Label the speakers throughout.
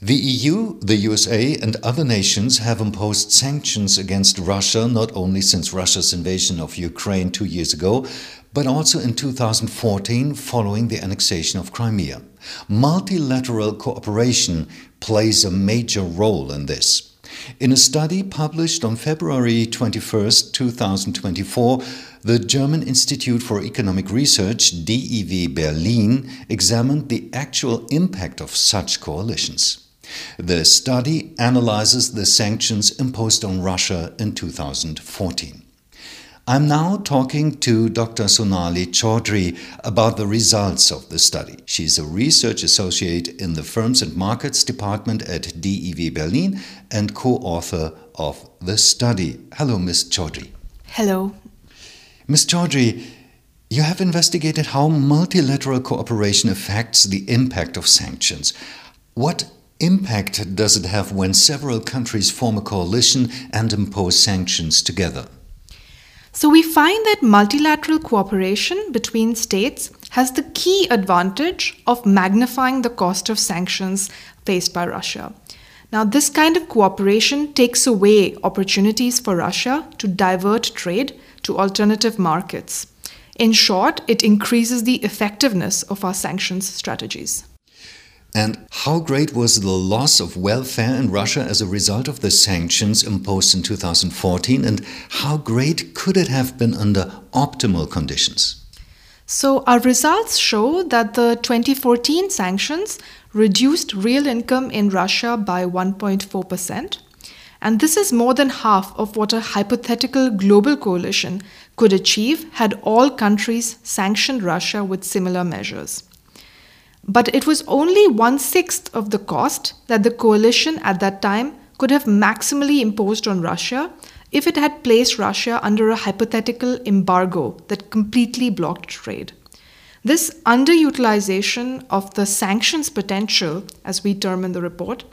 Speaker 1: The EU, the USA, and other nations have imposed sanctions against Russia not only since Russia's invasion of Ukraine two years ago, but also in 2014 following the annexation of Crimea. Multilateral cooperation plays a major role in this. In a study published on February 21, 2024, the German Institute for Economic Research, DIW Berlin, examined the actual impact of such coalitions. The study analyzes the sanctions imposed on Russia in 2014. I'm now talking to Dr. Sonali Chowdhry about the results of the study. She's a research associate in the Firms and Markets Department at DIW Berlin and co author of the study. Hello, Ms. Chowdhry.
Speaker 2: Hello.
Speaker 1: Ms. Chowdhry, you have investigated how multilateral cooperation affects the impact of sanctions. What impact does it have when several countries form a coalition and impose sanctions together?
Speaker 2: So, we find that multilateral cooperation between states has the key advantage of magnifying the cost of sanctions faced by Russia. Now, this kind of cooperation takes away opportunities for Russia to divert trade to alternative markets. In short, it increases the effectiveness of our sanctions strategies.
Speaker 1: And how great was the loss of welfare in Russia as a result of the sanctions imposed in 2014? And how great could it have been under optimal conditions?
Speaker 2: So, our results show that the 2014 sanctions reduced real income in Russia by 1.4%. And this is more than half of what a hypothetical global coalition could achieve had all countries sanctioned Russia with similar measures. But it was only one sixth of the cost that the coalition at that time could have maximally imposed on Russia if it had placed Russia under a hypothetical embargo that completely blocked trade. This underutilization of the sanctions potential, as we term in the report,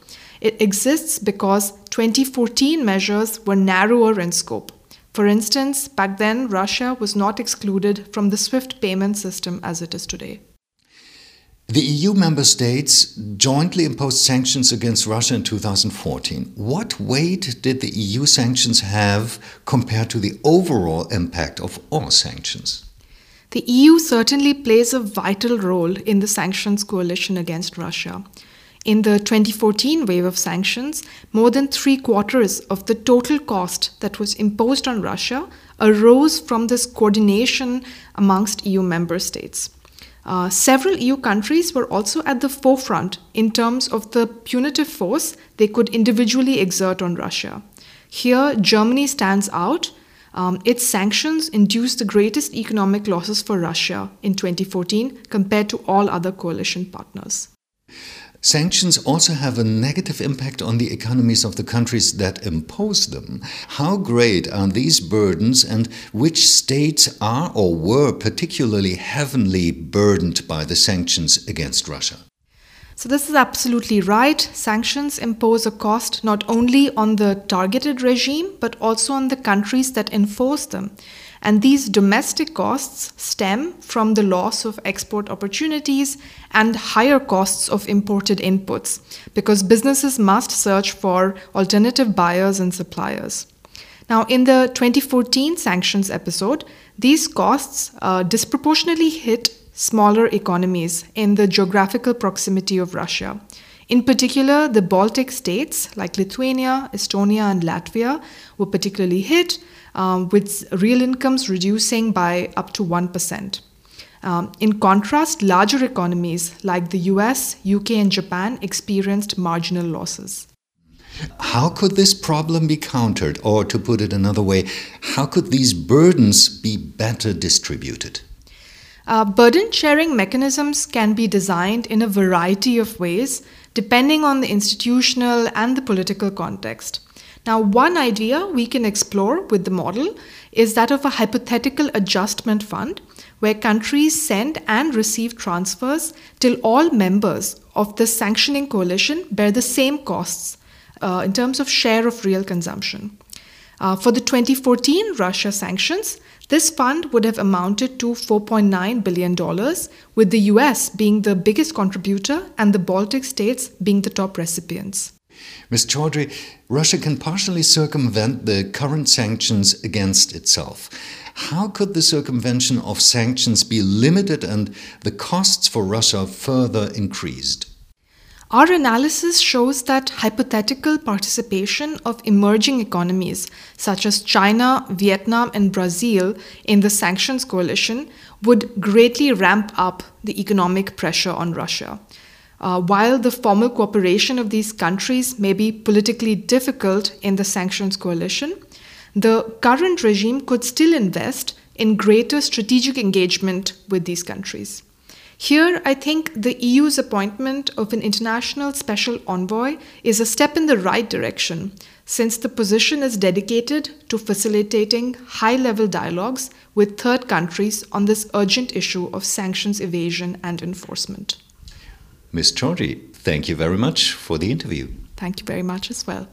Speaker 2: it exists because 2014 measures were narrower in scope. For instance, back then Russia was not excluded from the SWIFT payment system as it is today.
Speaker 1: The EU member states jointly imposed sanctions against Russia in 2014. What weight did the EU sanctions have compared to the overall impact of all sanctions?
Speaker 2: The EU certainly plays a vital role in the sanctions coalition against Russia. In the 2014 wave of sanctions, more than three quarters of the total cost that was imposed on Russia arose from this coordination amongst EU member states. Uh, several EU countries were also at the forefront in terms of the punitive force they could individually exert on Russia. Here, Germany stands out. Um, its sanctions induced the greatest economic losses for Russia in 2014 compared to all other coalition partners.
Speaker 1: Sanctions also have a negative impact on the economies of the countries that impose them. How great are these burdens, and which states are or were particularly heavily burdened by the sanctions against Russia?
Speaker 2: So, this is absolutely right. Sanctions impose a cost not only on the targeted regime, but also on the countries that enforce them. And these domestic costs stem from the loss of export opportunities and higher costs of imported inputs because businesses must search for alternative buyers and suppliers. Now, in the 2014 sanctions episode, these costs uh, disproportionately hit smaller economies in the geographical proximity of Russia. In particular, the Baltic states like Lithuania, Estonia, and Latvia were particularly hit, um, with real incomes reducing by up to 1%. Um, in contrast, larger economies like the US, UK, and Japan experienced marginal losses.
Speaker 1: How could this problem be countered? Or to put it another way, how could these burdens be better distributed?
Speaker 2: Uh, burden sharing mechanisms can be designed in a variety of ways depending on the institutional and the political context. Now, one idea we can explore with the model is that of a hypothetical adjustment fund where countries send and receive transfers till all members of the sanctioning coalition bear the same costs uh, in terms of share of real consumption. Uh, for the 2014 Russia sanctions, this fund would have amounted to $4.9 billion, with the US being the biggest contributor and the Baltic states being the top recipients.
Speaker 1: Ms. Chowdhry, Russia can partially circumvent the current sanctions against itself. How could the circumvention of sanctions be limited and the costs for Russia further increased?
Speaker 2: Our analysis shows that hypothetical participation of emerging economies such as China, Vietnam, and Brazil in the sanctions coalition would greatly ramp up the economic pressure on Russia. Uh, while the formal cooperation of these countries may be politically difficult in the sanctions coalition, the current regime could still invest in greater strategic engagement with these countries. Here, I think the EU's appointment of an international special envoy is a step in the right direction, since the position is dedicated to facilitating high level dialogues with third countries on this urgent issue of sanctions evasion and enforcement.
Speaker 1: Ms. Chowdhry, thank you very much for the interview.
Speaker 2: Thank you very much as well.